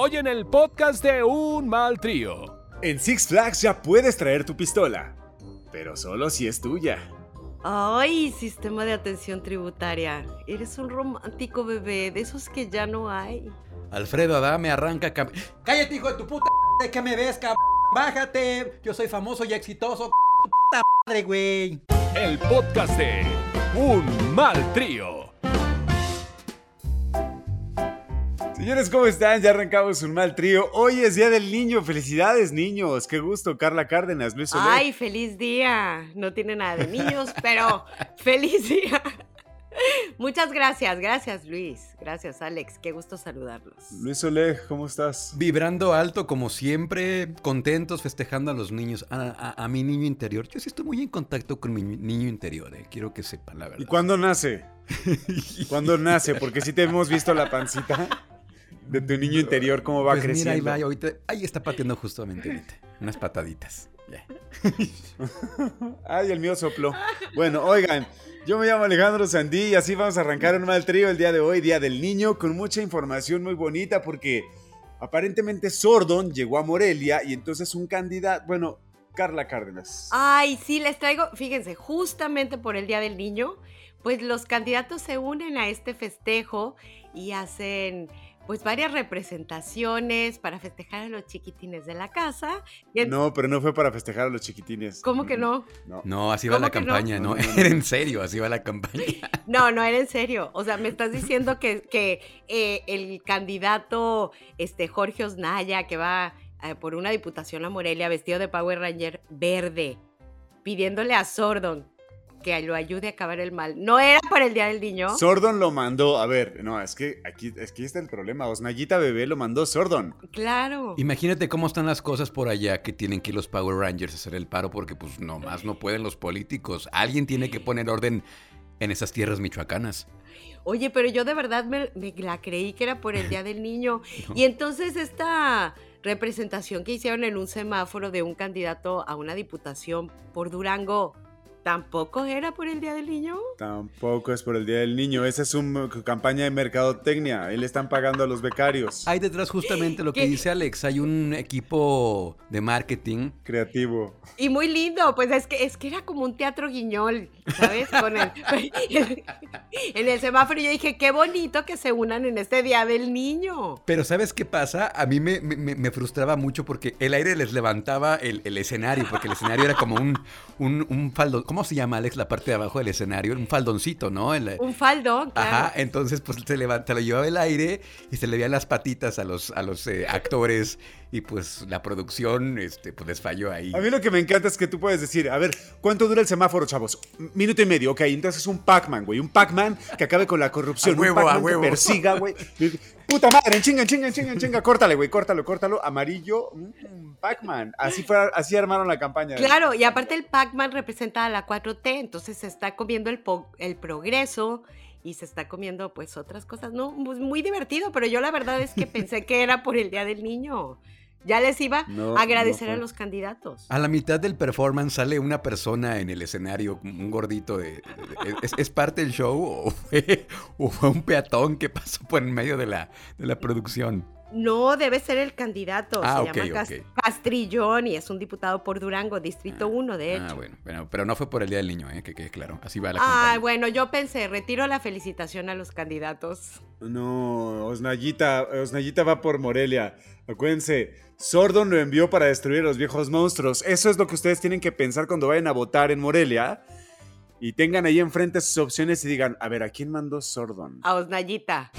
Hoy en el podcast de Un Mal Trío. En Six Flags ya puedes traer tu pistola, pero solo si es tuya. Ay, sistema de atención tributaria. Eres un romántico bebé, de esos que ya no hay. Alfredo Adame arranca. cam- Cállate, hijo de tu puta madre, que me ves, cabrón. Bájate. Yo soy famoso y exitoso. Tu puta madre, güey. El podcast de Un Mal Trío. Señores, ¿cómo están? Ya arrancamos un mal trío. Hoy es Día del Niño. Felicidades, niños. Qué gusto, Carla Cárdenas, Luis Soler. Ay, feliz día. No tiene nada de niños, pero feliz día. Muchas gracias, gracias Luis. Gracias Alex, qué gusto saludarlos. Luis Soler, ¿cómo estás? Vibrando alto como siempre, contentos, festejando a los niños, a, a- a mi niño interior. Yo sí estoy muy en contacto con mi niño interior, eh. quiero que sepan la verdad. ¿Y cuándo nace? ¿Cuándo nace? Porque sí te hemos visto la pancita de tu niño interior, cómo va Pues mira, ahí creciendo. va, ahorita, ahí está pateando justamente ahorita. Unas pataditas. Ya. Ay, el mío sopló. Bueno, oigan, yo me llamo Alejandro Sandí y así vamos a arrancar un mal trío el día de hoy, Día del Niño, con mucha información muy bonita porque aparentemente Sordon llegó a Morelia y entonces un candidato, bueno, Carla Cárdenas. Ay, sí, les traigo, fíjense, justamente por el Día del Niño, pues los candidatos se unen a este festejo y hacen pues varias representaciones para festejar a los chiquitines de la casa. Y No, pero no fue para festejar a los chiquitines. ¿Cómo que no? No. No, así va ¿Cómo la campaña, ¿no? No, no, no. Era en serio, así va la campaña. No, no era en serio. O sea, me estás diciendo que, que eh, el candidato este, Jorge Osnaya, que va eh, por una diputación a Morelia vestido de Power Ranger verde, pidiéndole a Sordon que lo ayude a acabar el mal. No era para el Día del Niño. Sordon lo mandó, a ver, no, es que aquí, es que está el problema. Osnayita Bebé lo mandó Sordon. claro. Imagínate cómo están las cosas por allá que tienen que ir los Power Rangers a hacer el paro porque pues nomás no pueden los políticos. Alguien tiene que poner orden en esas tierras michoacanas. Oye, pero yo de verdad me, me la creí que era por el Día del Niño. Y entonces esta representación que hicieron en un semáforo de un candidato a una diputación por Durango, ¿tampoco era por el Día del Niño? Tampoco es por el Día del Niño, esa es una campaña de mercadotecnia. Ahí le están pagando a los becarios. Hay detrás justamente lo que ¿Qué? dice Alex, hay un equipo de marketing. Creativo. Y muy lindo, pues es que es que era como un teatro guiñol, ¿sabes? Con el, en el semáforo yo dije, qué bonito que se unan en este Día del Niño. Pero ¿sabes qué pasa? A mí me, me- me frustraba mucho porque el aire les levantaba el, el escenario, porque el escenario era como un, un, un faldón. ¿Cómo se llama, Alex, la parte de abajo del escenario? Un faldoncito, ¿no? El- Un faldo, claro. Ajá, entonces pues se levanta, lo llevaba el aire y se le veían las patitas a los, a los eh, actores y pues la producción este, pues les falló ahí. A mí lo que me encanta es que tú puedes decir, a ver, ¿cuánto dura el semáforo, chavos? Minuto y medio, ok, entonces un Pac-Man, güey, un Pac-Man que acabe con la corrupción, A huevo, un Pac-Man a huevo. que persiga, güey. Puta madre, en chinga, en chinga, en chinga, en chinga, córtale, güey, córtalo, córtalo, amarillo, mm, Pac-Man. Así fue, así armaron la campaña. Claro, y aparte el Pac-Man representa a la 4T, entonces se está comiendo el, el progreso y se está comiendo pues otras cosas, ¿no? Pues, muy divertido, pero yo la verdad es que pensé que era por el Día del Niño. Ya les iba No, a agradecer no a los candidatos. A la mitad del performance sale una persona en el escenario, un gordito de... de- ¿Es, es parte del show o fue, o fue un peatón que pasó por en medio de la, de la producción? No, debe ser el candidato. Ah, se ok, llama Cas- ok. Castrillón y es un diputado por Durango, Distrito 1, de hecho. Ah, bueno, bueno, pero no fue por el Día del Niño, ¿eh? que quede claro. Así va la Ay, campaña. bueno, yo pensé, retiro la felicitación a los candidatos. No, Osnayita, Osnayita va por Morelia. Acuérdense, Sordon lo envió para destruir a los viejos monstruos. Eso es lo que ustedes tienen que pensar cuando vayan a votar en Morelia. Y tengan ahí enfrente sus opciones y digan, a ver, ¿a quién mandó Sordon? A Osnayita.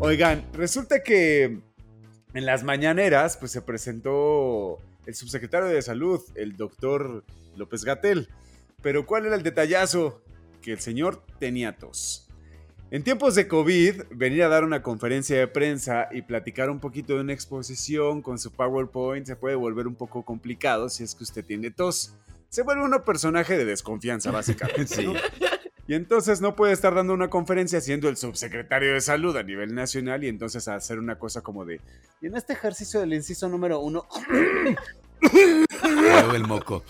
Oigan, resulta que en las mañaneras pues se presentó el subsecretario de Salud, el doctor López Gatel. Pero ¿cuál era el detallazo? Que el señor tenía tos. En tiempos de COVID, venir a dar una conferencia de prensa y platicar un poquito de una exposición con su PowerPoint se puede volver un poco complicado si es que usted tiene tos. Se vuelve uno personaje de desconfianza, básicamente. Sí. ¿no? Y entonces no puede estar dando una conferencia siendo el subsecretario de salud a nivel nacional y entonces hacer una cosa como de... Y en este ejercicio del inciso número uno... El moco.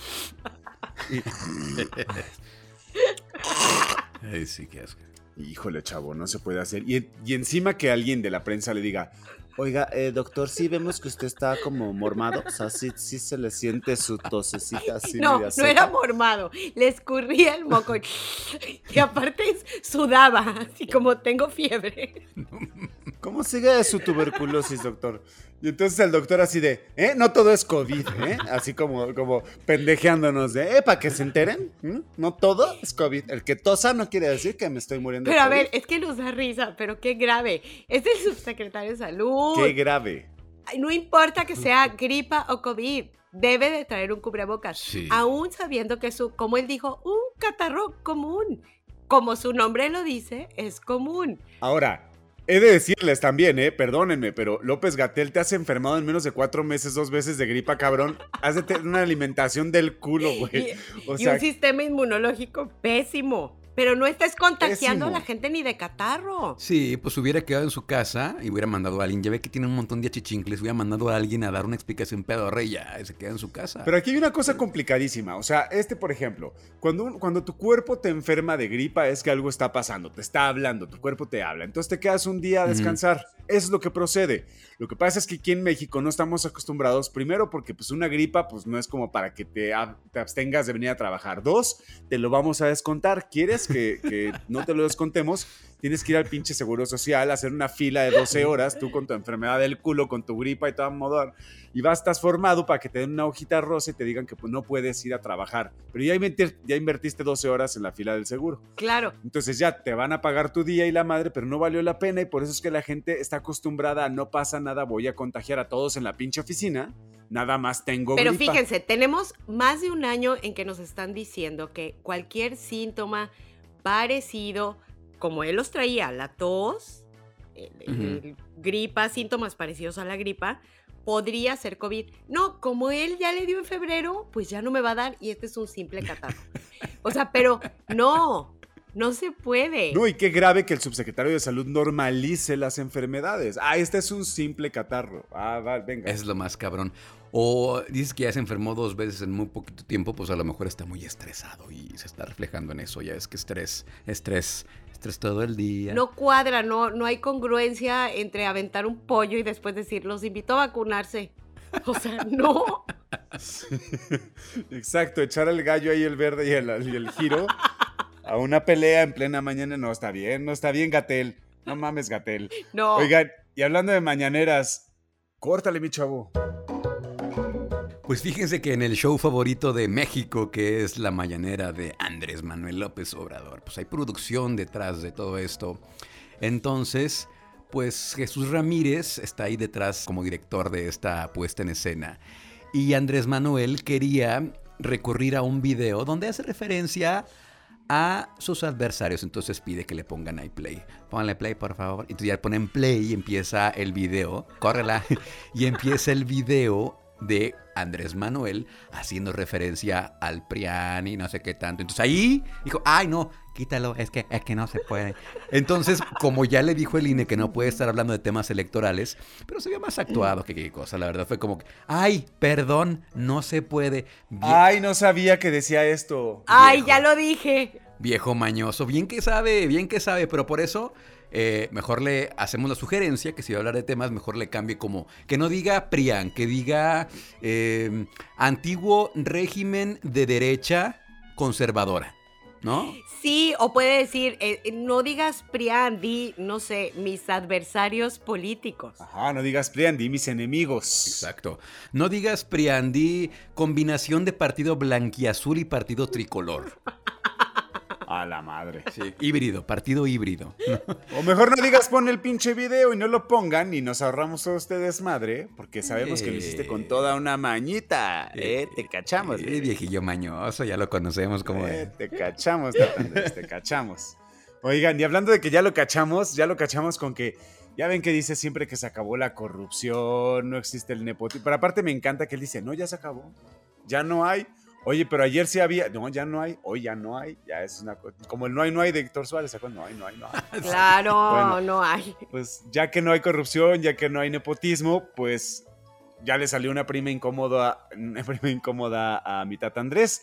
Ay, sí, qué asco. Híjole, chavo, no se puede hacer. Y, y encima que alguien de la prensa le diga, oiga, eh, doctor, sí vemos que usted está como mormado. O sea, sí, sí se le siente su tosecita así. no, no seca. era mormado. Le escurría el moco. Y aparte sudaba, así como tengo fiebre. ¿Cómo sigue su tuberculosis, doctor? Y entonces el doctor así de, ¿eh? No todo es COVID, ¿eh? Así como, como pendejeándonos de, ¿eh? Para que se enteren. No todo es COVID. El que tosa no quiere decir que me estoy muriendo. de Pero a COVID. ver, es que nos da risa, pero qué grave. Es el subsecretario de salud. Qué grave. No importa que sea gripa o COVID, debe de traer un cubrebocas. Sí. Aún sabiendo que es, un- como él dijo, un catarro común. Como su nombre lo dice, es común. Ahora, he de decirles también, ¿eh? Perdónenme, pero López Gatel te has enfermado en menos de cuatro meses, dos veces de gripa, cabrón. Has de tener una alimentación del culo, güey. Y, un sistema inmunológico pésimo. Pero no estés contagiando a la gente ni de catarro. Sí, pues hubiera quedado en su casa y hubiera mandado a alguien. Ya ve que tiene un montón de achichincles. Hubiera mandado a alguien a dar una explicación pedorra y ya se queda en su casa. Pero aquí hay una cosa complicadísima. O sea, este, por ejemplo, cuando, un- cuando tu cuerpo te enferma de gripa es que algo está pasando, te está hablando, tu cuerpo te habla. Entonces te quedas un día a descansar. Eso es lo que procede. Lo que pasa es que aquí en México no estamos acostumbrados, primero porque pues una gripa pues no es como para que te, te abstengas de venir a trabajar. Dos, te lo vamos a descontar. ¿Quieres que, que no te lo descontemos? Tienes que ir al pinche seguro social, hacer una fila de 12 horas, tú con tu enfermedad del culo, con tu gripa y todo modo y vas, estás formado para que te den una hojita rosa y te digan que pues, no puedes ir a trabajar. Pero ya, invertir- ya invertiste 12 horas en la fila del seguro. Claro. Entonces ya te van a pagar tu día y la madre, pero no valió la pena y por eso es que la gente está acostumbrada a no pasa nada, voy a contagiar a todos en la pinche oficina, nada más tengo Pero gripa. fíjense, tenemos más de un año en que nos están diciendo que cualquier síntoma parecido, como él los traía, la tos, el- el gripa, síntomas parecidos a la gripa, podría ser COVID. No, como él ya le dio en febrero, pues ya no me va a dar y este es un simple catarro. O sea, pero no, no se puede. No, y qué grave que el subsecretario de salud normalice las enfermedades. Ah, este es un simple catarro. Ah, va, venga. Es lo más cabrón. O dices que ya se enfermó dos veces en muy poquito tiempo, pues a lo mejor está muy estresado y se está reflejando en eso. Ya es que estrés, estrés, estrés todo el día. No cuadra, no, no hay congruencia entre aventar un pollo y después decir, los invito a vacunarse. O sea, no. Exacto, echar al gallo ahí el verde y el, y el giro a una pelea en plena mañana no está bien, no está bien, Gatel. No mames, Gatel. No. Oigan, y hablando de mañaneras, córtale, mi chavo. Pues fíjense que en el show favorito de México, que es La Mañanera de Andrés Manuel López Obrador, pues hay producción detrás de todo esto. Entonces, pues Jesús Ramírez está ahí detrás como director de esta puesta en escena. Y Andrés Manuel quería recurrir a un video donde hace referencia a sus adversarios. Entonces pide que le pongan ahí play. Pónganle play, por favor. Y entonces ya ponen play y empieza el video. Córrela. Y empieza el video de Andrés Manuel haciendo referencia al Prián y no sé qué tanto. Entonces ahí dijo, ay no, quítalo, es que, es que no se puede. Entonces, como ya le dijo el INE que no puede estar hablando de temas electorales, pero se vio más actuado que qué cosa, la verdad fue como, que, ay, perdón, no se puede. Vie- Ay, no sabía que decía esto. Ay, viejo. ya lo dije. Viejo mañoso, bien que sabe, bien que sabe, pero por eso eh, mejor le hacemos la sugerencia que si va a hablar de temas, mejor le cambie como que no diga PRIAN, que diga eh, antiguo régimen de derecha conservadora, ¿no? Sí, o puede decir, eh, no digas Prián, di, no sé, mis adversarios políticos. Ajá, no digas Prian, di mis enemigos. Exacto. No digas PRIAN, di combinación de partido blanquiazul y partido tricolor. A la madre. Sí, híbrido, partido híbrido. O mejor no digas pon el pinche video y no lo pongan y nos ahorramos todo este desmadre, porque sabemos que lo hiciste con toda una mañita. Eh, te cachamos. Eh, viejillo mañoso, ya lo conocemos como Eh, es. te cachamos, Tatandres, te cachamos. Oigan, y hablando de que ya lo cachamos, ya lo cachamos con que ya ven que dice siempre que se acabó la corrupción, no existe el nepotismo. Pero aparte me encanta que él dice, no, ya se acabó, ya no hay. Oye, pero ayer sí había, no, ya no hay, hoy ya no hay, ya es una cosa, como el no hay, no hay de Héctor Suárez, ¿se? No hay, no hay, no hay. Claro, Bueno. no hay. Pues ya que no hay corrupción, ya que no hay nepotismo, pues ya le salió una prima incómoda, una prima incómoda a mi tata Andrés,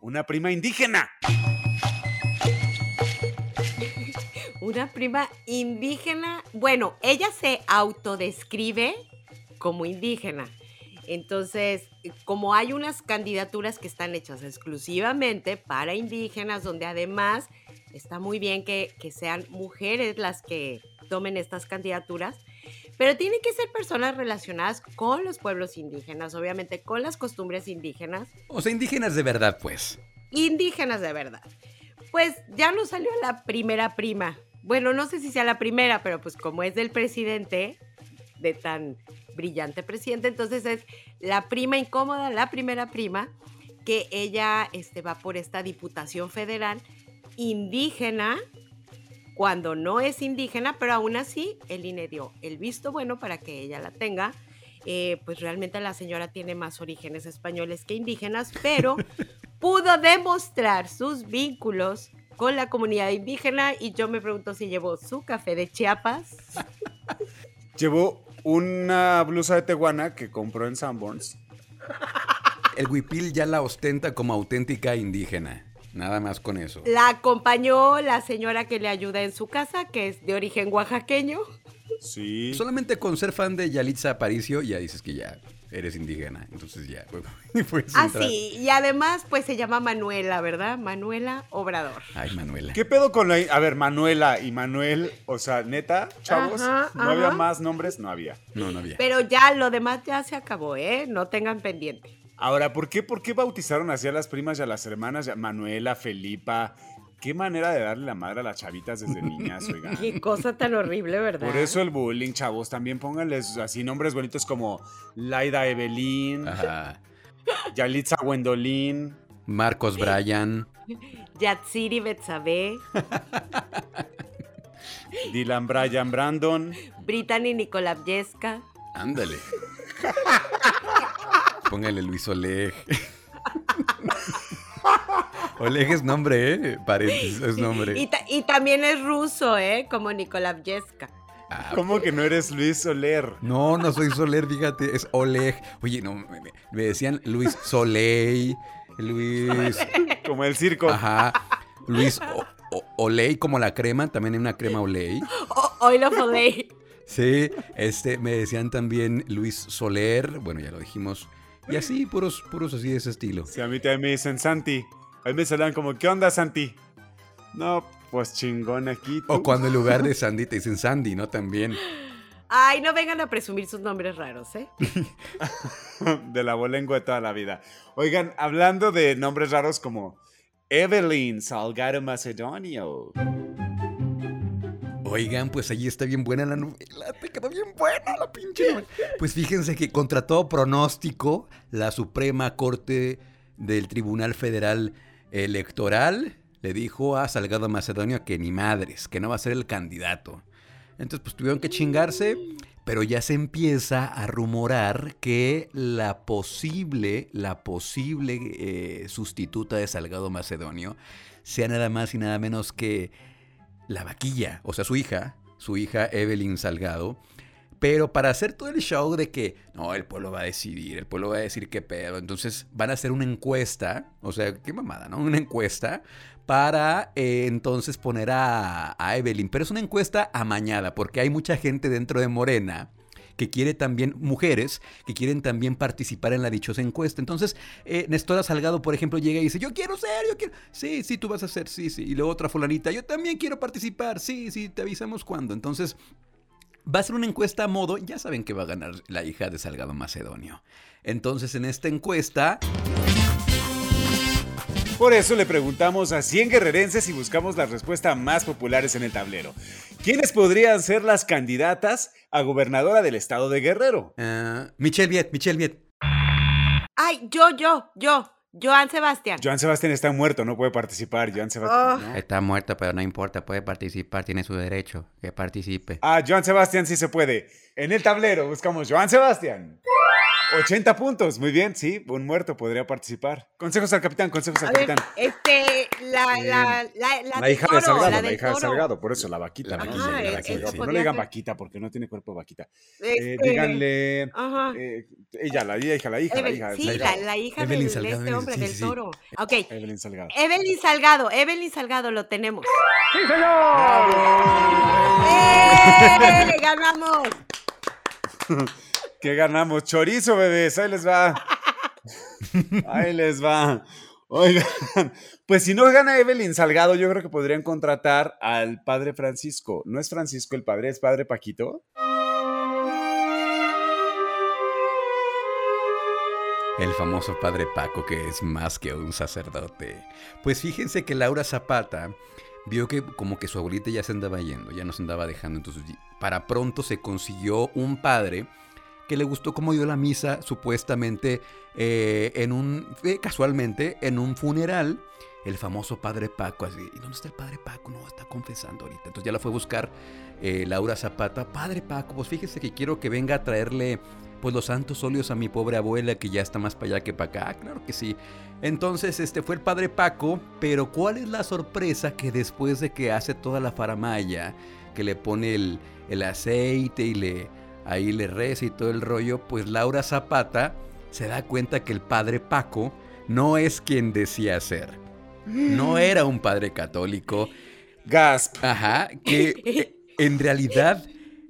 una prima indígena. Una prima indígena. Bueno, ella se autodescribe como indígena. Entonces, como hay unas candidaturas que están hechas exclusivamente para indígenas, donde además está muy bien que, que sean mujeres las que tomen estas candidaturas, pero tienen que ser personas relacionadas con los pueblos indígenas, obviamente con las costumbres indígenas. O sea, indígenas de verdad, pues. Indígenas de verdad. Pues ya nos salió la primera prima. Bueno, no sé si sea la primera, pero pues como es del presidente, de tan brillante presidente, entonces es la prima incómoda, la primera prima, que ella este, va por esta diputación federal indígena cuando no es indígena, pero aún así el INE dio el visto bueno para que ella la tenga. Eh, pues realmente la señora tiene más orígenes españoles que indígenas, pero pudo demostrar sus vínculos con la comunidad indígena y yo me pregunto si llevó su café de Chiapas. Llevó una blusa de teguana que compró en Sanborns. El huipil ya la ostenta como auténtica indígena. Nada más con eso. La acompañó la señora que le ayuda en su casa, que es de origen oaxaqueño. Sí. Solamente con ser fan de Yalitza Aparicio ya dices que ya eres indígena. Entonces ya. puedes Ah, entrar. sí, y además pues se llama Manuela, ¿verdad? Manuela Obrador. Ay, Manuela. ¿Qué pedo con la... A ver, Manuela y Manuel, o sea, neta, chavos, Ajá, ¿no había más nombres? No había. No, no había. Pero ya lo demás ya se acabó, ¿eh? No tengan pendiente. Ahora, ¿por qué, ¿por qué bautizaron así a las primas y a las hermanas? Manuela, Felipa. Qué manera de darle la madre a las chavitas desde niñas, oigan. Qué cosa tan horrible, ¿verdad? Por eso el bullying, chavos. También pónganles así nombres bonitos como Laida Evelyn, Ajá. Yalitza Gwendolyn. Marcos Bryan. Yatsiri Betsabe, Dylan Bryan Brandon. Brittany Nikolajewska. Ándale. Póngale Luis Oleg. Oleg es nombre, ¿eh? Paréntesis, es nombre. Y, ta- y también es ruso, ¿eh? Como Nikolajewska. Ah, ¿Cómo que no eres Luis Soler? no, no soy Soler, fíjate, es Oleg. Oye, no, me, decían Luis Soleil, Luis. Como el circo. Ajá. Luis O- O- Oley, como la crema, también hay una crema Oley. Oil of Olay. Sí, este, me decían también Luis Soler, bueno, ya lo dijimos. Y así, puros, puros así de ese estilo. Si a mí también me dicen Santi. A mí me saludan como, ¿qué onda, Santi? No, pues chingón aquí. tú. O cuando en lugar de Sandy te dicen Sandy, ¿no? También. Ay, no vengan a presumir sus nombres raros, ¿eh? de la bolengua de toda la vida. Oigan, hablando de nombres raros como Evelyn Salgado Macedonio. Oigan, pues allí está bien buena la novela. Te quedó bien buena la pinche novela. Pues fíjense que contra todo pronóstico, la Suprema Corte del Tribunal Federal Electoral le dijo a Salgado Macedonio que ni madres, que no va a ser el candidato. Entonces, pues tuvieron que chingarse, pero ya se empieza a rumorar que la posible, la posible eh, sustituta de Salgado Macedonio sea nada más y nada menos que la vaquilla, o sea, su hija, su hija Evelyn Salgado. Pero para hacer todo el show de que, no, el pueblo va a decidir, el pueblo va a decir qué pedo. Entonces van a hacer una encuesta, o sea, qué mamada, ¿no? Una encuesta para eh, entonces poner a, a Evelyn. Pero es una encuesta amañada, porque hay mucha gente dentro de Morena que quiere también, mujeres, que quieren también participar en la dichosa encuesta. Entonces, eh, Nestora Salgado, por ejemplo, llega y dice, yo quiero ser, yo quiero, sí, sí, tú vas a ser, sí, sí. Y luego otra fulanita, yo también quiero participar, sí, sí, te avisamos cuándo. Entonces, va a ser una encuesta a modo, ya saben que va a ganar la hija de Salgado Macedonio. Entonces, en esta encuesta, Por eso le preguntamos a 100 guerrerenses y buscamos las respuestas más populares en el tablero. ¿Quiénes podrían ser las candidatas a gobernadora del estado de Guerrero? ah, Michelle Viet, Michelle Viet. Ay, yo, yo, yo. Joan Sebastián. Joan Sebastián está muerto, no puede participar. Joan Sebastián. Oh. ¿no? Está muerta, pero no importa, puede participar, tiene su derecho, que participe. Ah, Joan Sebastián sí se puede. En el tablero buscamos Joan Sebastián. 80 puntos, muy bien, sí, un muerto podría participar. Consejos al capitán, consejos al A ver, capitán. este, la, la, la, la, La del hija toro, de Salgado, la la, hija de toro. Salgado, por eso la vaquita. La ¿no? vaquilla, la vaquilla, sí. Le digan vaquita porque no tiene cuerpo de vaquita. Este, Eh, díganle. Ajá. eh, ella, la hija, la hija, la hija. sí, la la, hija. la hija Evelyn del- de Salgado, este hombre, sí, del sí, sí. toro. Ok, Evelyn Salgado. Evelyn Salgado, Evelyn Salgado lo tenemos. ¡Eh! ¡Ganamos! ¿Qué ganamos? Chorizo, bebés. Ahí les va. Ahí les va. Oigan, pues si no gana Evelyn Salgado, yo creo que podrían contratar al padre Francisco. ¿No es Francisco el padre? ¿Es padre Paquito? El famoso padre Paco, que es más que un sacerdote. Pues fíjense que Laura Zapata vio que como que su abuelita ya se andaba yendo, ya nos andaba dejando, entonces para pronto se consiguió un padre que le gustó cómo dio la misa, supuestamente eh, en un, eh, casualmente, en un funeral. El famoso padre Paco, así, ¿y dónde está el padre Paco? No, está confesando ahorita. Entonces ya la fue a buscar eh, Laura Zapata. Padre Paco, pues fíjese que quiero que venga a traerle pues los santos óleos a mi pobre abuela que ya está más para allá que para acá. Ah, claro que sí. Entonces, este fue el padre Paco, pero ¿cuál es la sorpresa que después de que hace toda la faramaya, que le pone el, el aceite y le ahí le reza y todo el rollo, pues Laura Zapata se da cuenta que el padre Paco no es quien decía ser. No era un padre católico, Gasp. Ajá, que en realidad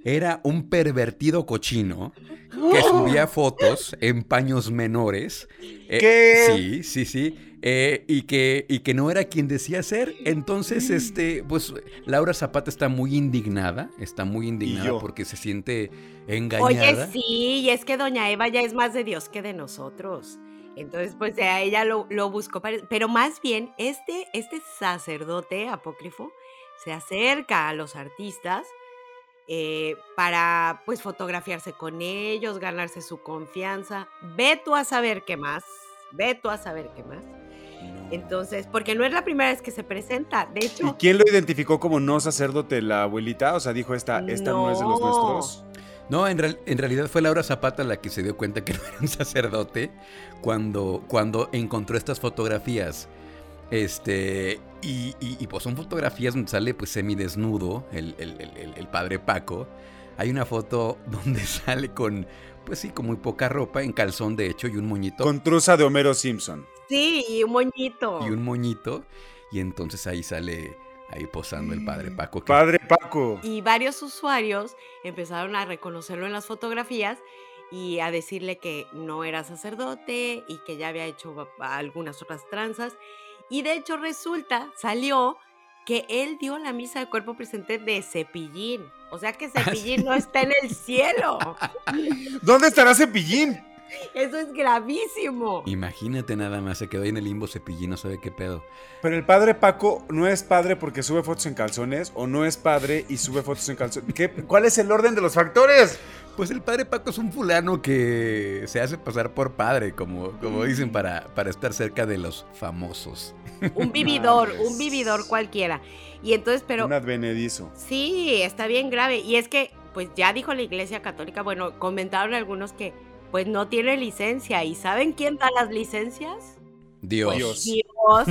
era un pervertido cochino que subía fotos en paños menores. Eh, ¿Qué? Sí, sí, sí. Eh, y, que, y que no era quien decía ser. Entonces, este, pues Laura Zapata está muy indignada. Está muy indignada porque se siente engañada. Oye, sí, y es que doña Eva ya es más de Dios que de nosotros. Entonces, pues a ella lo, lo buscó. para- Pero más bien, este, este sacerdote apócrifo se acerca a los artistas eh, para, pues, fotografiarse con ellos, ganarse su confianza. Ve tú a saber qué más. Ve tú a saber qué más. Entonces, porque no es la primera vez que se presenta. De ¿Y hecho, quién lo identificó como no sacerdote? ¿La abuelita? O sea, dijo esta, esta no, es de los No. nuestros. No, en, real- en realidad fue Laura Zapata la que se dio cuenta que no era un sacerdote cuando, cuando encontró estas fotografías. Este, y, y- y, pues son fotografías donde sale pues semidesnudo el, el- el- el padre Paco. Hay una foto donde sale con, pues sí, con muy poca ropa, en calzón de hecho, y un moñito. Con truza de Homero Simpson. sí, y un moñito. Y un moñito. Y entonces ahí sale, ahí posando el padre Paco. que- Padre Paco. Y varios usuarios empezaron a reconocerlo en las fotografías y a decirle que no era sacerdote y que ya había hecho algunas otras tranzas. Y de hecho resulta, salió que él dio la misa de cuerpo presente de Cepillín. O sea que Cepillín no está en el cielo. ¿Dónde estará Cepillín? Eso es gravísimo. Imagínate nada más, se quedó ahí en el limbo cepillín, no sabe qué pedo. Pero el padre Paco no es padre porque sube fotos en calzones o no es padre y sube fotos en calzones. ¿Qué- ¿Cuál es el orden de los factores? Pues el padre Paco es un fulano que se hace pasar por padre, como, como dicen, para, para estar cerca de los famosos. Un vividor, un vividor cualquiera. Y entonces, pero... Un advenedizo. Sí, está bien grave. Y es que, pues ya dijo la Iglesia Católica, bueno, comentaron algunos que pues no tiene licencia. ¿Y saben quién da las licencias? Dios. Dios. Dios.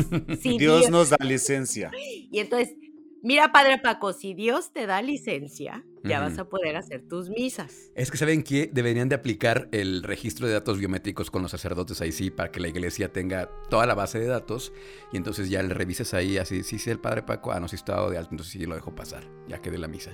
Sí, Dios Dios. nos da licencia. Y entonces, mira, Padre Paco, si Dios te da licencia, ya vas a poder hacer tus misas. Es que saben que deberían de aplicar el registro de datos biométricos con los sacerdotes ahí sí, para que la iglesia tenga toda la base de datos y entonces ya le revises ahí así, sí, sí, el padre Paco, ah, no, sí estado de alto, entonces sí lo dejo pasar, ya quedé la misa.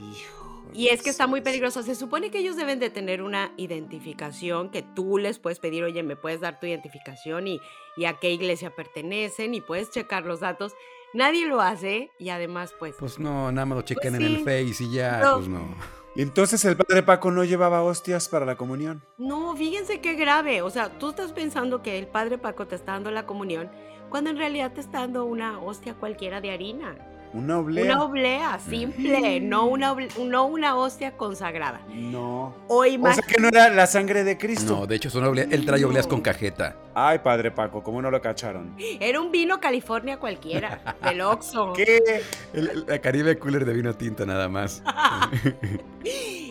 Y es que está muy peligroso. Se supone que ellos deben de tener una identificación que tú les puedes pedir, oye, me puedes dar tu identificación y, y a qué iglesia pertenecen y puedes checar los datos. Nadie lo hace y además, pues, Pues no, nada más lo chequen Pues en el. Face y ya, No. pues no. Entonces el padre Paco no llevaba hostias para la comunión. no, fíjense qué grave. O sea, tú estás pensando que el Padre Paco te está dando la comunión cuando en realidad te está dando una hostia cualquiera de harina. Una oblea. Una oblea simple, no una, oble- no una hostia consagrada. No. O O sea que no era la sangre de Cristo. No, de hecho son oblea- él trae obleas con cajeta. Ay, padre Paco, ¿cómo no lo cacharon? Era un vino California cualquiera, del Oxxo. ¿Qué? El- la Caribe Cooler de vino tinto nada más.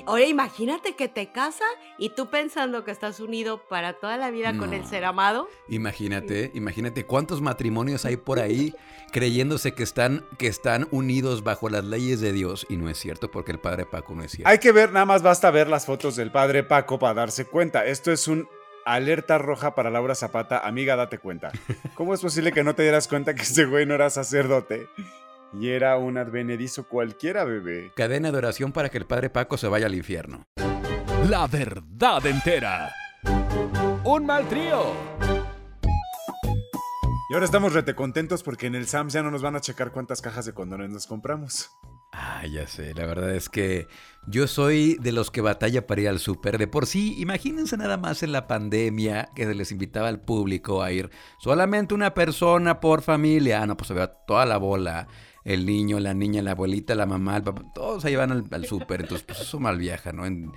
Ahora imagínate que te casa y tú pensando que estás unido para toda la vida con el ser amado. Imagínate, imagínate cuántos matrimonios hay por ahí creyéndose que están, que están unidos bajo las leyes de Dios y no es cierto porque el padre Paco no es cierto. Hay que ver, nada más basta ver las fotos del padre Paco para darse cuenta. Esto es un alerta roja para Laura Zapata. Amiga, date cuenta. ¿Cómo es posible que no te dieras cuenta que ese güey no era sacerdote? Y era un advenedizo cualquiera, bebé. Cadena de oración para que el padre Paco se vaya al infierno. La verdad entera. Un mal trío. Y ahora estamos rete contentos porque en el Sams ya no nos van a checar cuántas cajas de condones nos compramos. Ah, ya sé, la verdad es que yo soy de los que batalla para ir al súper. De por sí, imagínense nada más en la pandemia que se les invitaba al público a ir solamente una persona por familia. Ah, no, pues se vea toda la bola. El niño, la niña, la abuelita, la mamá, el papá, todos ahí van al, al súper. Entonces, pues eso mal viaja, ¿no? En-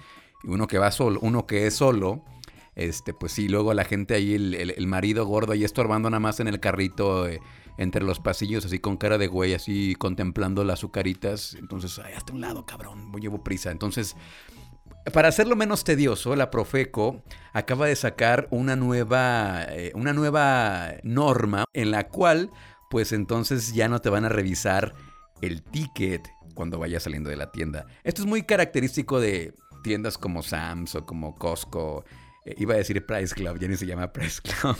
uno que va solo, uno que es solo, este, pues sí, luego la gente ahí, el, el- marido gordo ahí estorbando nada más en el carrito eh, entre los pasillos, así con cara de güey, así contemplando las azucaritas. Entonces, ay, hasta un lado, cabrón, llevo prisa. Entonces, para hacerlo menos tedioso, la Profeco acaba de sacar una nueva, eh, una nueva norma en la cual, pues entonces ya no te van a revisar el ticket cuando vayas saliendo de la tienda. Esto es muy característico de tiendas como Sam's o como Costco. Eh, iba a decir Price Club, ya ni se llama Price Club.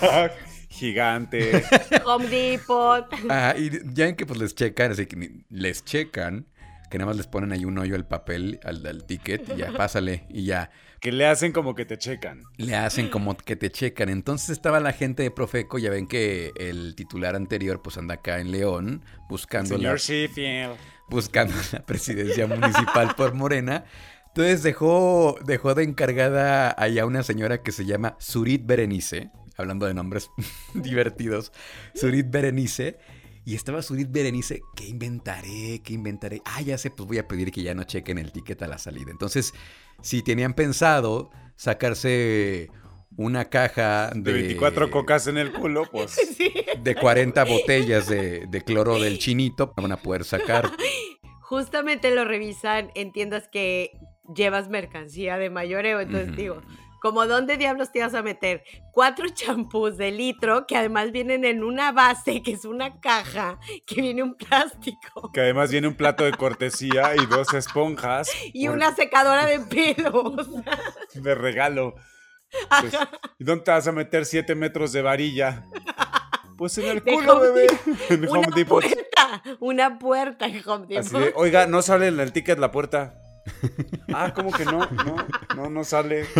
Gigante. Home Depot. Ah, y ya ven que pues les checan, así que les checan, que nada más les ponen ahí un hoyo al papel, al, al ticket, y ya pásale, y ya. que le hacen como que te checan. Le hacen como que te checan. Entonces estaba la gente de Profeco, ya ven que el titular anterior pues anda acá en León buscando, la, Señor Sheffield. buscando la presidencia municipal por Morena. Entonces dejó, dejó de encargada allá una señora que se llama Surit Berenice, hablando de nombres divertidos, Surit Berenice. Y estaba Surit Berenice, ¿qué inventaré? ¿Qué inventaré? Ah, ya sé, pues voy a pedir que ya no chequen el ticket a la salida. Entonces, si tenían pensado sacarse una caja de, De 24 cocas en el culo, pues. Sí. de 40 botellas de, de cloro del chinito, van a poder sacar. Justamente lo revisan en tiendas que llevas mercancía de mayoreo. Entonces digo, como dónde diablos te vas a meter cuatro champús de litro que además vienen en una base, que es una caja, que viene un plástico Que además viene un plato de cortesía y dos esponjas y por- una secadora de pelos. de regalo. Pues, ¿Y dónde te vas a meter 7 metros de varilla? Pues en el De culo, Home bebé. En una Home puerta, una puerta en Home Depot. Así de, oiga, no sale en el ticket la puerta. Ah, ¿cómo que no? No, no, no sale.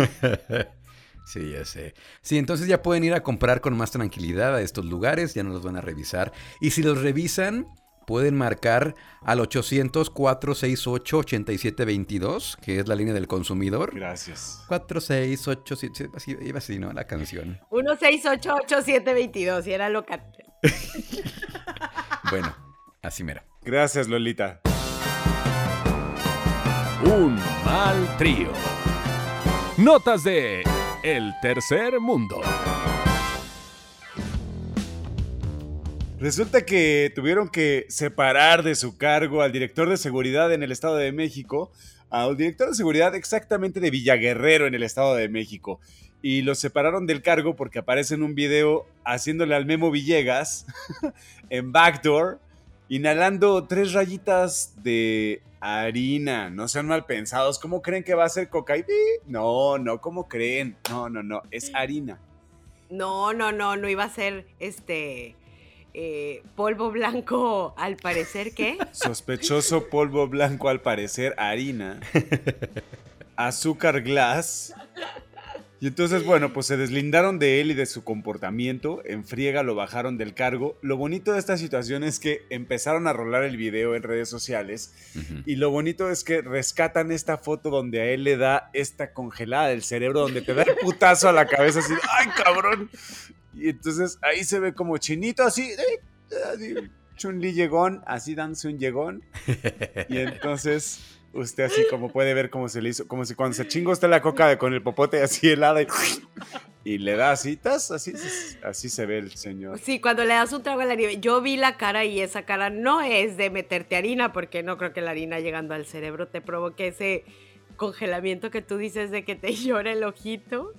Sí, ya sé. Sí, entonces ya pueden ir a comprar con más tranquilidad a estos lugares, ya no los van a revisar. Y si los revisan, pueden marcar al 800-468-8722, que es la línea del consumidor. Gracias. 468, así, iba así, ¿no? La canción. 1688722 y era loca. Bueno, así mera. Gracias, Lolita. Un mal trío. Notas de El Tercer Mundo. Resulta que tuvieron que separar de su cargo al director de seguridad en el Estado de México, al director de seguridad exactamente de Villaguerrero en el Estado de México. Y lo separaron del cargo porque aparece en un video haciéndole al Memo Villegas en Backdoor, inhalando tres rayitas de harina. No sean mal pensados. ¿Cómo creen que va a ser cocaína? No, no, ¿cómo creen? No, no, no, es harina. No, no, no, no iba a ser este eh, polvo blanco, al parecer, ¿qué? Sospechoso polvo blanco, al parecer harina, azúcar glass. Y entonces, bueno, pues se deslindaron de él y de su comportamiento. En friega lo bajaron del cargo. Lo bonito de esta situación es que empezaron a rolar el video en redes sociales. Y lo bonito es que rescatan esta foto donde a él le da esta congelada del cerebro, donde te da el putazo a la cabeza así, ¡ay, cabrón! Y entonces ahí se ve como chinito así, así, Chun-Li llegón, así dándose un llegón. Y entonces usted así como puede ver cómo se le hizo, como si cuando se chingó usted la coca con el popote así helada y, y le da citas, así, así se ve el señor. Sí, cuando le das un trago a la nieve, yo vi la cara y esa cara no es de meterte harina, porque no creo que la harina llegando al cerebro te provoque ese congelamiento que tú dices de que te llora el ojito.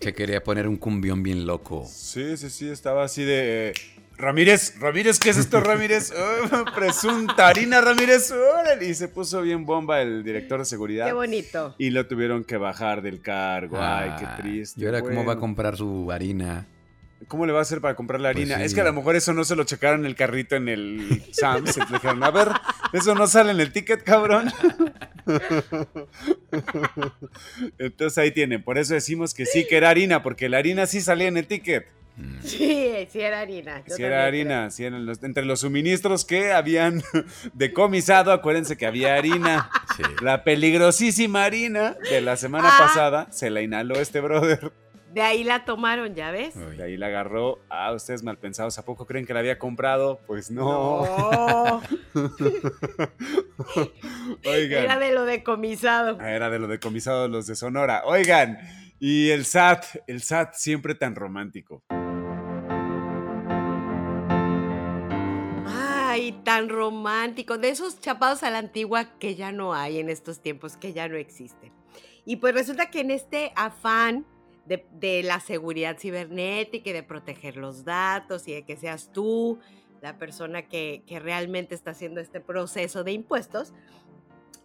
Se quería poner un cumbión bien loco. Sí, sí, sí, estaba así de... Ramírez, Ramírez, ¿qué es esto, Ramírez? Oh, presunta harina, Ramírez. y se puso bien bomba el director de seguridad. Qué bonito. Y lo tuvieron que bajar del cargo. Ay, qué Ah, triste. ¿Y ahora cómo va a comprar su harina? ¿Cómo le va a hacer para comprar la Pues harina? sí. Es que a lo mejor eso no se lo checaron en el carrito en el Sam's. Entonces dijeron, a ver, eso no sale en el ticket, cabrón. Entonces ahí tienen. Por eso decimos que sí que era harina, porque la harina sí salía en el ticket. Mm. Sí, sí era harina. yo Si también era creo. harina, sí eran los- entre los suministros que habían decomisado, acuérdense que había harina. Sí. La peligrosísima harina de la semana Ah. pasada se la inhaló este brother. De ahí la tomaron, ¿ya ves? Uy. De ahí la agarró. Ah, ustedes mal pensados, ¿a poco creen que la había comprado? Pues no. No, Oigan. era de lo decomisado. Ah, Era de lo decomisado de los de Sonora. Oigan, y el SAT, el SAT siempre tan romántico. Ay, tan romántico. De esos chapados a la antigua que ya no hay en estos tiempos, que ya no existen. Y pues resulta que en este afán de, de la seguridad cibernética y de proteger los datos y de que seas tú la persona que, que realmente está haciendo este proceso de impuestos,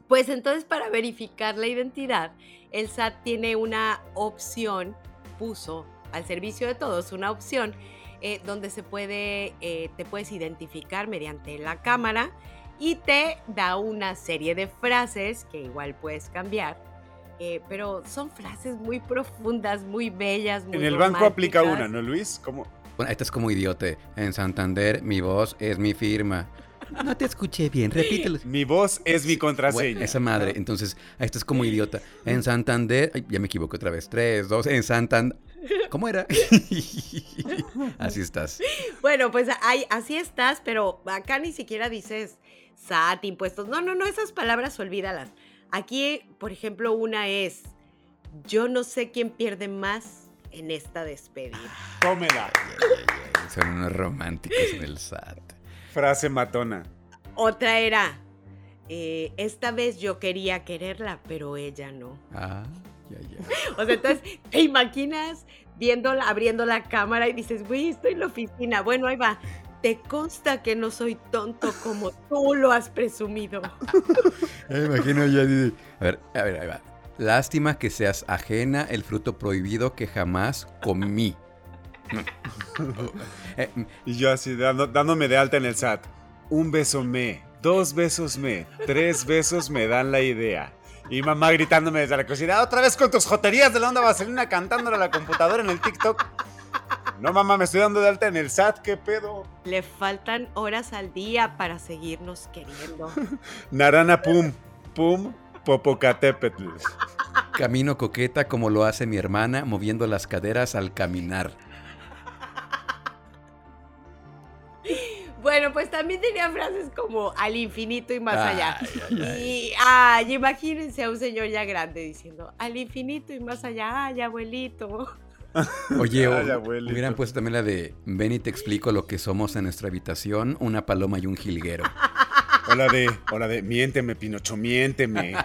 pues entonces para verificar la identidad, el SAT tiene una opción, puso al servicio de todos una opción eh, donde se puede, eh, te puedes identificar mediante la cámara y te da una serie de frases que igual puedes cambiar, eh, pero son frases muy profundas, muy bellas. Muy En el banco aplica una, ¿no, Luis? ¿Cómo? Bueno, este es como idiote. En Santander, mi voz es mi firma. No te escuché bien, repítelo. Mi voz es mi contraseña. Bueno, esa madre. Entonces, esto es como idiota. En Santander. ay, ya me equivoqué otra vez. Tres, dos. En Santander. ¿Cómo era? Así estás. Bueno, pues así estás, pero acá ni siquiera dices SAT, impuestos. No, no, no, esas palabras olvídalas. Aquí, por ejemplo, una es, yo no sé quién pierde más en esta despedida. Tómela. Son unos románticos en el SAT. Frase matona. Otra era, eh, esta vez yo quería quererla, pero ella no. Ah, ya, ya. O sea, entonces, ¿te imaginas viéndola, abriendo la cámara y dices, güey, estoy en la oficina? Bueno, ahí va. Te consta que no soy tonto como tú lo has presumido. Me imagino ya. A ver, a ver, ahí va. Lástima que seas ajena el fruto prohibido que jamás comí. Eh, Y yo así dando- dándome de alta en el SAT. Un beso me, dos besos me, tres besos me dan la idea. Y mamá gritándome desde la cocina, otra vez con tus joterías de la onda vaselina cantándole a la computadora en el TikTok. No, mamá, me estoy dando de alta en el SAT, ¿qué pedo? Le faltan horas al día para seguirnos queriendo. Narana pum, pum, popocatépetl. Camino coqueta como lo hace mi hermana, moviendo las caderas al caminar. Bueno, pues también tenía frases como al infinito y más allá. Ay, ay, ay. Y ay, imagínense a un señor ya grande diciendo al infinito y más allá, ay, abuelito. Oye, abuelito. hubieran puesto también la de ven y te explico lo que somos en nuestra habitación, una paloma y un jilguero. Hola de, hola de, miénteme, Pinocho, miénteme.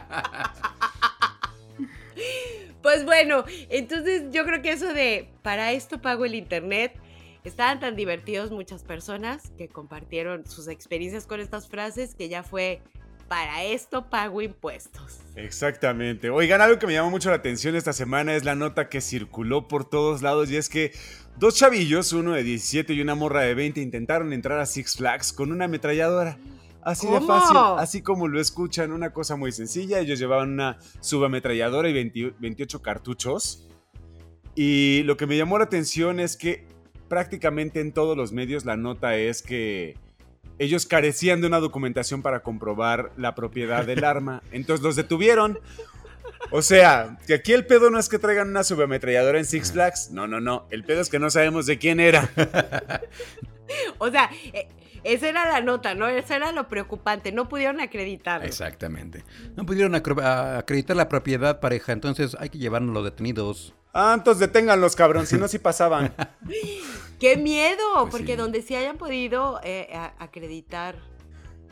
Pues bueno, entonces yo creo que eso de para esto pago el internet. Estaban tan divertidos muchas personas que compartieron sus experiencias con estas frases que ya fue para esto pago impuestos. Exactamente. Oigan, algo que me llamó mucho la atención esta semana es la nota que circuló por todos lados y es que dos chavillos, uno de 17 y una morra de 20, intentaron entrar a Six Flags con una ametralladora. Así de ¿Cómo? fácil, así como lo escuchan, una cosa muy sencilla. Ellos llevaban una subametralladora y 20 28 cartuchos. Y lo que me llamó la atención es que prácticamente en todos los medios la nota es que ellos carecían de una documentación para comprobar la propiedad del arma. Entonces los detuvieron. O sea, que aquí el pedo no es que traigan una subametralladora en Six Flags. No, no, no. El pedo es que no sabemos de quién era. O sea, eh, Esa era la nota, ¿no? Eso era lo preocupante. No pudieron acreditarlo. Exactamente. No pudieron acreditar la propiedad, pareja, entonces hay que llevarnos los detenidos. Ah, entonces deténganlos, cabrón, si no, sí pasaban. ¡Qué miedo! Pues porque sí. donde sí hayan podido eh, acreditar.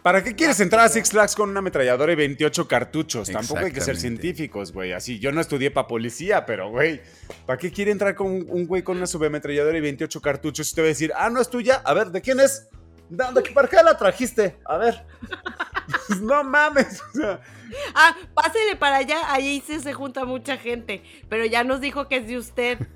¿Para qué quieres entrar a Six Flags con una ametralladora y 28 cartuchos? Tampoco hay que ser científicos, güey. Así, yo no estudié para policía, pero, güey, ¿para qué quiere entrar con un, un güey con una subametralladora y 28 cartuchos? Y te va a decir, ah, no es tuya. A ver, ¿de quién es? ¿De dónde- ¿Para qué la trajiste? A ver. no mames. O sea, Ah, pásele para allá. Ahí sí se junta mucha gente. Pero ya nos dijo que es de usted.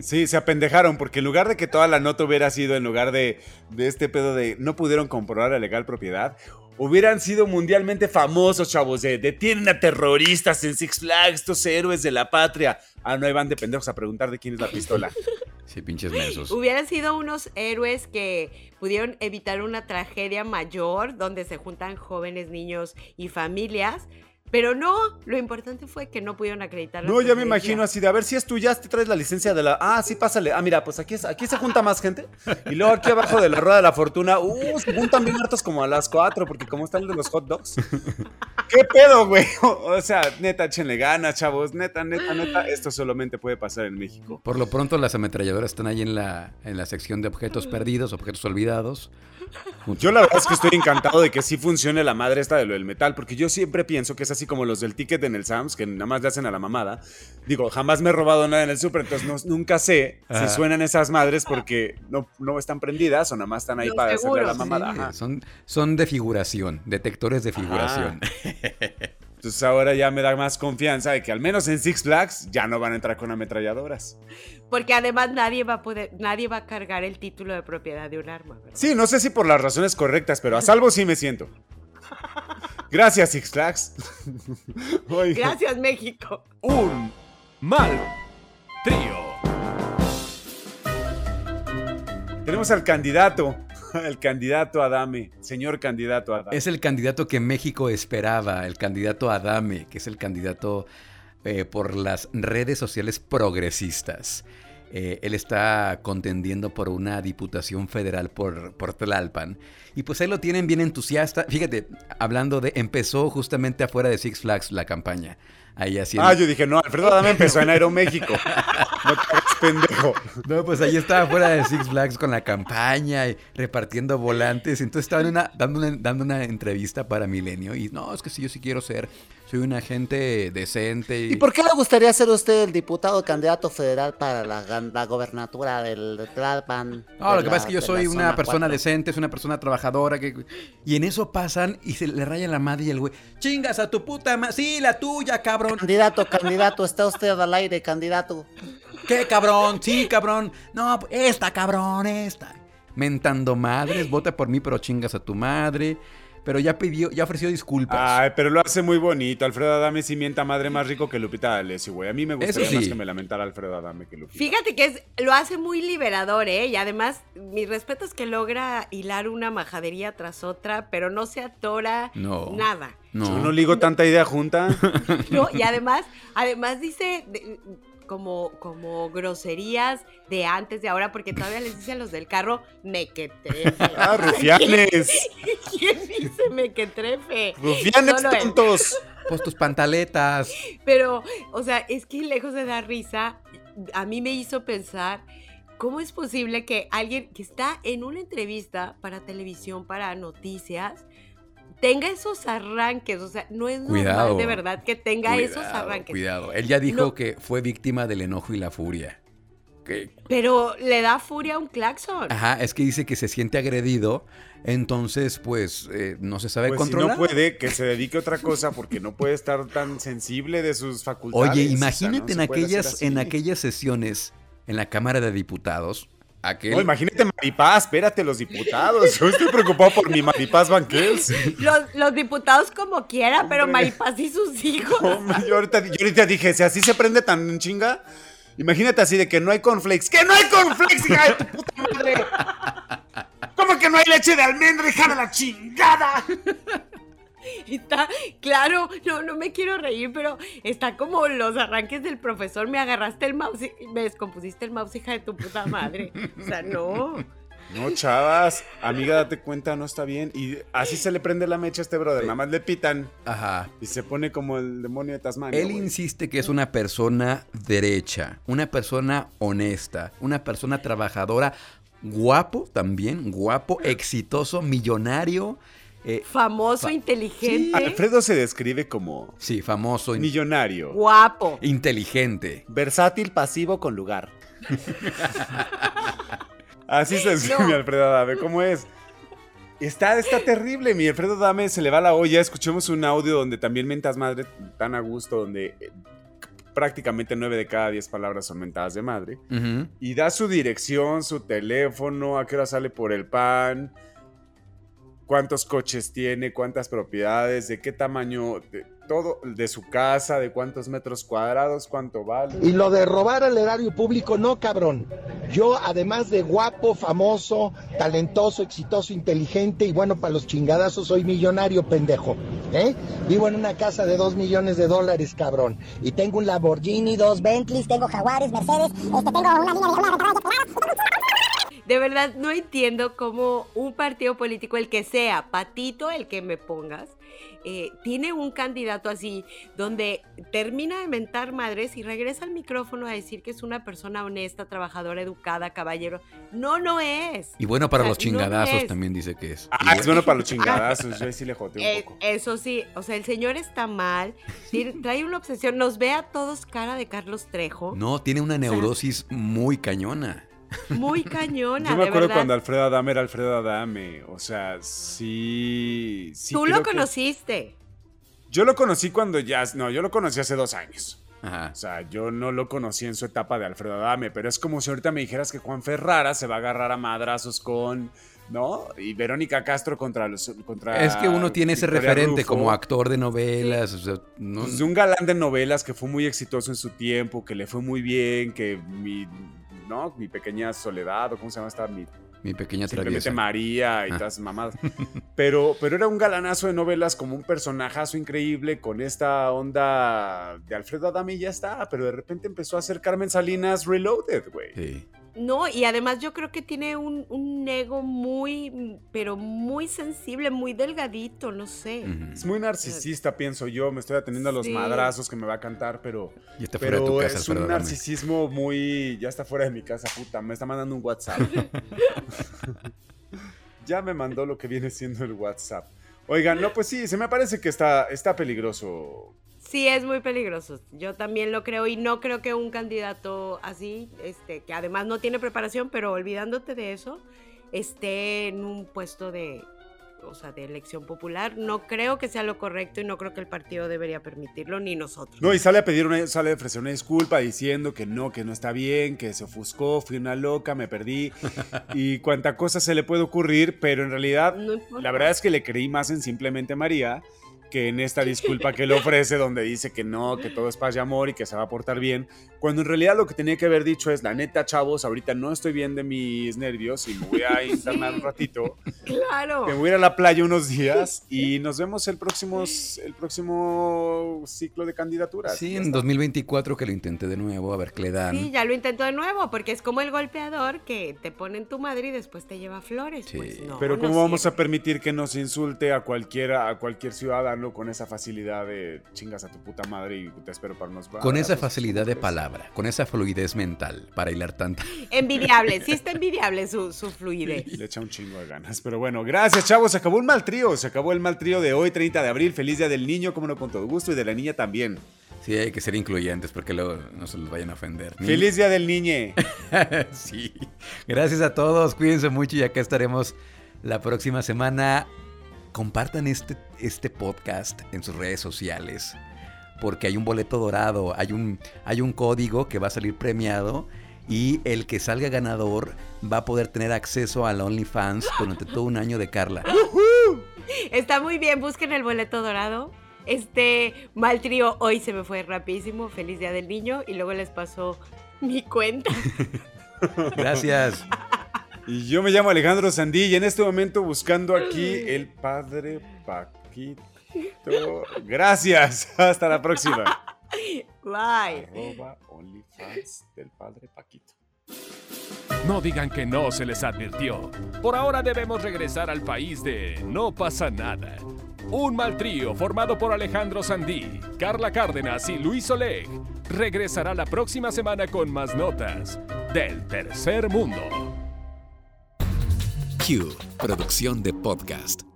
Sí, se apendejaron, porque en lugar de que toda la nota hubiera sido, en lugar de, de este pedo de no pudieron comprobar la legal propiedad, hubieran sido mundialmente famosos, chavos, de detienen a terroristas en Six Flags, estos héroes de la patria. Ah, no, ahí van de pendejos a preguntar de quién es la pistola. Sí, pinches mensos. Hubieran sido unos héroes que pudieron evitar una tragedia mayor donde se juntan jóvenes, niños y familias. Pero no, lo importante fue que no pudieron acreditar. No, ya me imagino así de, a ver si es tuya, te traes la licencia de la... Ah, sí, pásale. Ah, mira, pues aquí, es- aquí se junta más gente. Y luego aquí abajo de la rueda de la fortuna, uh, se juntan bien hartos como a las 4, porque como están de los hot dogs. ¿Qué pedo, güey? O sea, neta, échenle ganas, chavos. Neta, neta, neta, esto solamente puede pasar en México. Por lo pronto las ametralladoras están ahí en la, en la sección de objetos perdidos, objetos olvidados. Yo la verdad es que estoy encantado de que sí funcione la madre esta de lo del metal, porque yo siempre pienso que es así como los del ticket en el Sams, que nada más le hacen a la mamada. Digo, jamás me he robado nada en el súper, entonces no- nunca sé Ajá. si suenan esas madres porque no, no están prendidas o nada más están ahí para hacerle a la mamada. Sí, son, son de figuración, detectores de figuración. Entonces ahora ya me da más confianza de que al menos en Six Flags ya no van a entrar con ametralladoras. Porque además nadie va a poder, nadie va a cargar el título de propiedad de un arma, ¿verdad? Sí, no sé si por las razones correctas, pero a salvo sí me siento. Gracias, Six Flags. Gracias, México. Un mal trío. Tenemos al candidato, al candidato Adame, señor candidato Adame. Es el candidato que México esperaba, el candidato Adame, que es el candidato eh, por las redes sociales progresistas. Eh, él está contendiendo por una diputación federal por, por Tlalpan. Y pues ahí lo tienen bien entusiasta. Fíjate, hablando de, empezó justamente afuera de Six Flags la campaña. Ahí haciendo... Ah, yo dije, no, Alfredo Adame empezó en Aeroméxico. No te pendejo. No, pues ahí estaba fuera de Six Flags con la campaña y repartiendo volantes. Entonces estaba en una, dando, una, dando una entrevista para Milenio. Y no, es que sí, yo sí quiero ser. Soy una gente decente. Y, ¿Y por qué le gustaría ser usted el diputado candidato federal para la, gobernatura del de Tlalpan? No, de lo que la- pasa es que yo soy una persona decente, soy una persona trabajadora. Que... Y en eso pasan y se le raya la madre y el güey. Chingas a tu puta madre. Sí, la tuya, cabrón. Candidato, candidato, está usted al aire, candidato. ¿Qué cabrón? Sí, cabrón. No, esta cabrón, esta. Mentando madres, vota por mí, pero chingas a tu madre. Pero ya pidió, ya ofreció disculpas. Ay, pero lo hace muy bonito. Alfredo Adame sí mienta madre más rico que Lupita D'Alessio, güey. A mí me gustaría más que me lamentara Alfredo Adame que Lupita. Fíjate que es, lo hace muy liberador, ¿eh? Y además, mi respeto es que logra hilar una majadería tras otra, pero no se atora No. nada. no. Yo no ligo tanta idea junta. No, y además, además dice de- como, como groserías de antes, de ahora, porque todavía les dice a los del carro mequetrefe. Ah, rufianes. ¿Quién dice mequetrefe? Rufianes tontos. Pues tus pantaletas. Pero, o sea, es que lejos de dar risa, a mí me hizo pensar cómo es posible que alguien que está en una entrevista para televisión, para noticias, tenga esos arranques. O sea, no es Cuidado. normal de verdad que tenga esos arranques. Cuidado. Él ya dijo No. que fue víctima del enojo y la furia. Que- Pero le da furia a un claxon. Ajá, es que dice que se siente agredido. Entonces, pues, eh, no se sabe Pues si controlar. no puede, que se dedique a otra cosa porque no puede estar tan sensible de sus facultades. Oye, O sea, imagínate no en aquellas, en aquellas sesiones en la Cámara de Diputados. Aquel, No, imagínate Maripaz, espérate, los diputados. Yo estoy preocupado por mi Maripaz Banquels. Los, los diputados como quiera, pero. Maripaz y sus hijos. Hombre, yo, ahorita, yo ahorita dije, si así se prende tan chinga, imagínate así de que no hay cornflakes. ¡Que no hay cornflakes, hija de tu puta madre! ¿Cómo que no hay leche de almendra, hija de la chingada? Está, claro, no, no me quiero reír, pero está como los arranques del profesor. Me agarraste el mouse, y me descompusiste el mouse, hija de tu puta madre. O sea, no. No, chavas, amiga, date cuenta, no está bien. Y así se le prende la mecha a este brother. Nada más le pitan Ajá. y se pone como el demonio de Tasmania. Él insiste que es una persona derecha, una persona honesta, una persona trabajadora, guapo también, guapo, exitoso, millonario. Eh, Famoso, Fa- inteligente, Alfredo se describe como sí, famoso, millonario, guapo. inteligente. Versátil, pasivo, con lugar. Así se describe No. Alfredo Adame. ¿Cómo es? Está, está terrible. Mi Alfredo Adame se le va la olla. Escuchemos un audio donde también mentas madre tan a gusto, donde eh, prácticamente 9 de cada 10 palabras son mentadas de madre. Y da su dirección, su teléfono, a qué hora sale por el pan, cuántos coches tiene, cuántas propiedades, de qué tamaño, todo, de su casa, de cuántos metros cuadrados, cuánto vale. Y lo de robar al erario público, no, cabrón. Yo, además de guapo, famoso, talentoso, exitoso, inteligente y bueno para los chingadazos, soy millonario, pendejo. ¿eh? Vivo en una casa de dos millones de dólares, cabrón. Y tengo un Lamborghini, dos Bentleys, tengo Jaguares, Mercedes, este, tengo una línea de De verdad, no entiendo cómo un partido político, el que sea, patito, el que me pongas, eh, tiene un candidato así, donde termina de mentar madres y regresa al micrófono a decir que es una persona honesta, trabajadora, educada, caballero. No, no es. Y bueno para O sea, los chingadazos también dice que es. Ah, es bueno para los chingadazos. Yo sí le joteo Eh, poco. eso sí, o sea, el señor está mal, trae una obsesión, nos ve a todos cara de Carlos Trejo, No, tiene una neurosis muy cañona. Muy cañona. Yo me de acuerdo verdad. cuando Alfredo Adame era Alfredo Adame. O sea, sí. sí Tú lo que- conociste. Yo lo conocí cuando ya. No, yo lo conocí hace dos años. Ajá. O sea, yo no lo conocí en su etapa de Alfredo Adame, pero es como si ahorita me dijeras que Juan Ferrara se va a agarrar a madrazos con. ¿No? Y Verónica Castro contra los. Contra Es que uno tiene ese referente Rufo. como actor de novelas. o sea, no- Pues de un galán de novelas que fue muy exitoso en su tiempo, que le fue muy bien, que mi. ¿No? Mi pequeña soledad, o cómo se llama esta. Mi mi pequeña Simplemente traviesa. María y Ah. todas mamadas. Pero, pero era un galanazo de novelas, como un personajazo increíble, con esta onda de Alfredo Adame y ya está. Pero de repente empezó a hacer Carmen Salinas Reloaded, güey. Sí. No, y además yo creo que tiene un, un ego muy, pero muy sensible, muy delgadito, no sé. Es muy narcisista, pienso yo. Me estoy atendiendo a los Sí. madrazos que me va a cantar, pero, Ya está fuera de tu pero casa, es un narcisismo muy. Ya está fuera de mi casa, puta. Me está mandando un WhatsApp. ya me mandó lo que viene siendo el WhatsApp. Oigan, no, pues sí, se me parece que está, está peligroso Sí, es muy peligroso. Yo también lo creo y no creo que un candidato así, este, que además no tiene preparación, pero olvidándote de eso, esté en un puesto de, o sea, de elección popular. No creo que sea lo correcto y no creo que el partido debería permitirlo ni nosotros. No, y sale a pedir una, sale a ofrecer una disculpa diciendo que no, que no está bien, que se ofuscó, fui una loca, me perdí y cuánta cosa se le puede ocurrir, pero en realidad No la verdad es que le creí más en simplemente María que en esta disculpa que le ofrece donde dice que no, que todo es paz y amor y que se va a portar bien, cuando en realidad lo que tenía que haber dicho es, la neta, chavos, ahorita no estoy bien de mis nervios y me voy a internar un ratito, Claro. que me voy a ir a la playa unos días y nos vemos el próximo, el próximo ciclo de candidaturas. Sí, en está. 2024 que lo intenté de nuevo, a ver qué le dan. Sí, ya lo intentó de nuevo, porque es como el golpeador que te pone en tu madre y después te lleva flores. Sí. Pues no, Pero no ¿cómo vamos a sirve. permitir que nos insulte a cualquiera, a cualquier ciudadano con esa facilidad de chingas a tu puta madre y te espero para unos Con esa balazos"? facilidad de palabra, con esa fluidez mental para hilar tanta. Envidiable, sí está envidiable su, su fluidez. Le echa un chingo de ganas. Pero bueno, gracias, chavos. Se acabó un mal trío. Se acabó el mal trío de hoy, 30 de abril. Feliz día del niño, como no, con todo gusto. Y de la niña también. Sí, hay que ser incluyentes porque luego no se los vayan a ofender. Ni- Feliz día del niñe. sí. Gracias a todos, cuídense mucho y acá estaremos la próxima semana. Compartan este, este podcast en sus redes sociales porque hay un boleto dorado, hay un, hay un código que va a salir premiado y el que salga ganador va a poder tener acceso al OnlyFans durante todo un año de Carla. Está muy bien, busquen el boleto dorado. Este mal trío hoy se me fue rapidísimo. Feliz día del niño. Y luego les pasó mi cuenta. Gracias. Y yo me llamo Alejandro Sandí y en este momento buscando aquí el padre Paquito. Gracias. Hasta la próxima. Bye. Arroba OnlyFans del padre Paquito. No digan que no se les advirtió. Por ahora debemos regresar al país de No pasa nada. Un mal trío formado por Alejandro Sandí, Carla Cárdenas y Luis Oleg regresará la próxima semana con más notas del tercer mundo. Q, producción de podcast.